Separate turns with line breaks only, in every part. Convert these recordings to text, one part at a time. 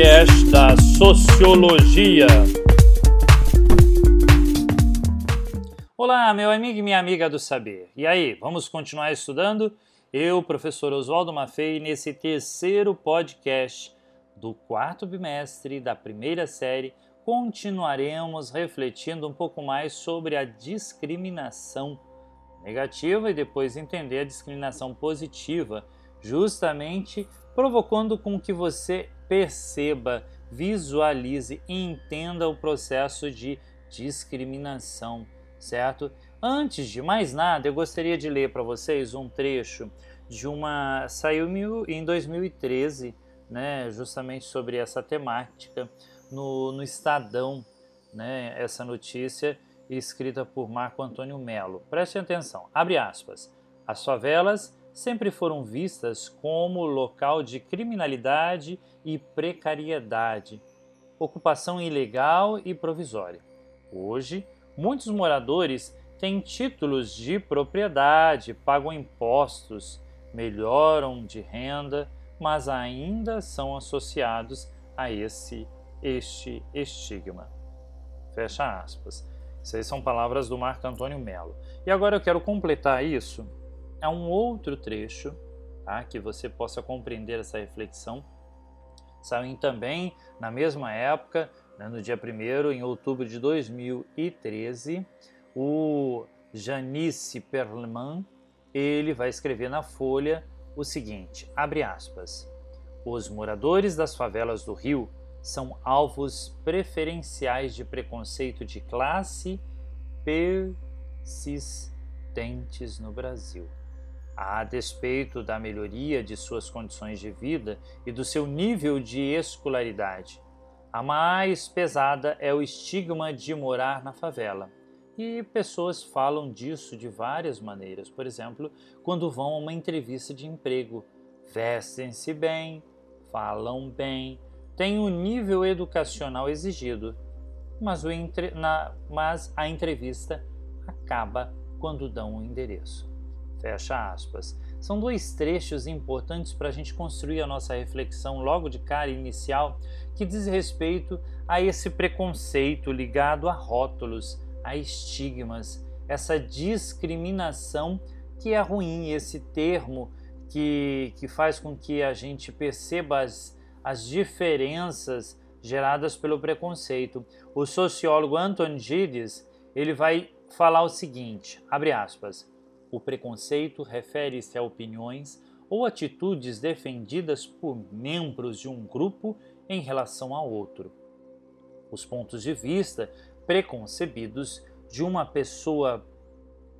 podcast da Sociologia. Olá, meu amigo e minha amiga do saber. E aí, vamos continuar estudando? Eu, professor Oswaldo Maffei, nesse terceiro podcast do quarto bimestre da primeira série, continuaremos refletindo um pouco mais sobre a discriminação negativa e depois entender a discriminação positiva, justamente provocando com que você perceba, visualize e entenda o processo de discriminação, certo? Antes de mais nada, eu gostaria de ler para vocês um trecho de uma saiu em 2013, né, justamente sobre essa temática no, no Estadão, né, essa notícia escrita por Marco Antônio Melo. Preste atenção, abre aspas. As favelas sempre foram vistas como local de criminalidade e precariedade, ocupação ilegal e provisória. Hoje, muitos moradores têm títulos de propriedade, pagam impostos, melhoram de renda, mas ainda são associados a esse este estigma. Fecha aspas. Essas são palavras do Marco Antônio Melo. E agora eu quero completar isso a um outro trecho, tá? que você possa compreender essa reflexão. Saiu também na mesma época, né, no dia 1 em outubro de 2013, o Janice Perlman, ele vai escrever na Folha o seguinte, abre aspas, os moradores das favelas do Rio são alvos preferenciais de preconceito de classe persistentes no Brasil a despeito da melhoria de suas condições de vida e do seu nível de escolaridade. A mais pesada é o estigma de morar na favela. E pessoas falam disso de várias maneiras. Por exemplo, quando vão a uma entrevista de emprego, vestem-se bem, falam bem, têm o nível educacional exigido, mas, entre... Na... mas a entrevista acaba quando dão o endereço. Fecha aspas. São dois trechos importantes para a gente construir a nossa reflexão logo de cara inicial, que diz respeito a esse preconceito ligado a rótulos, a estigmas, essa discriminação que é ruim, esse termo que, que faz com que a gente perceba as, as diferenças geradas pelo preconceito. O sociólogo Anton Gilles ele vai falar o seguinte, abre aspas, o preconceito refere-se a opiniões ou atitudes defendidas por membros de um grupo em relação a outro. Os pontos de vista preconcebidos de uma pessoa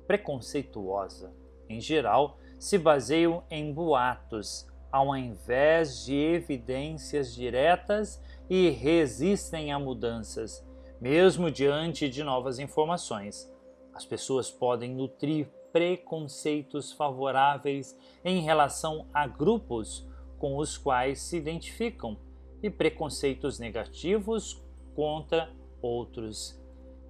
preconceituosa, em geral, se baseiam em boatos, ao invés de evidências diretas e resistem a mudanças, mesmo diante de novas informações. As pessoas podem nutrir preconceitos favoráveis em relação a grupos com os quais se identificam e preconceitos negativos contra outros.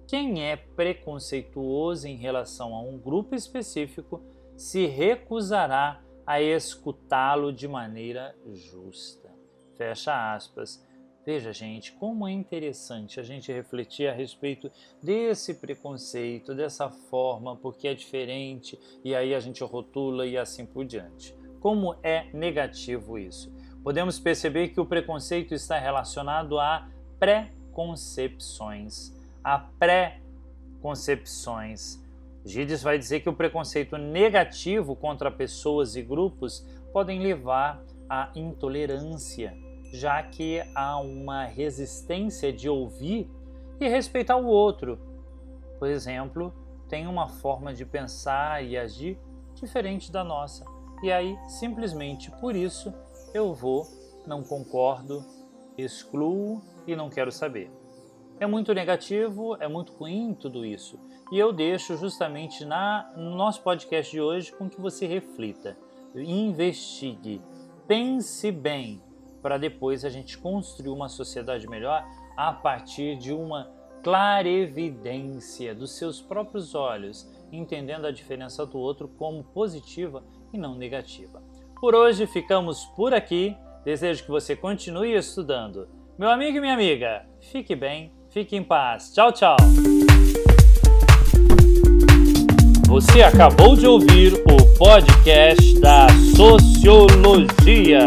Quem é preconceituoso em relação a um grupo específico se recusará a escutá-lo de maneira justa. Fecha aspas. Veja, gente, como é interessante a gente refletir a respeito desse preconceito, dessa forma, porque é diferente, e aí a gente rotula e assim por diante. Como é negativo isso? Podemos perceber que o preconceito está relacionado a pré-concepções, a pré-concepções. Gides vai dizer que o preconceito negativo contra pessoas e grupos podem levar à intolerância já que há uma resistência de ouvir e respeitar o outro. Por exemplo, tem uma forma de pensar e agir diferente da nossa. E aí, simplesmente por isso, eu vou, não concordo, excluo e não quero saber. É muito negativo, é muito ruim tudo isso. E eu deixo justamente na, no nosso podcast de hoje com que você reflita, investigue, pense bem para depois a gente construir uma sociedade melhor a partir de uma clarevidência dos seus próprios olhos, entendendo a diferença do outro como positiva e não negativa. Por hoje ficamos por aqui. Desejo que você continue estudando. Meu amigo e minha amiga, fique bem, fique em paz. Tchau, tchau. Você acabou de ouvir o podcast da Sociologia.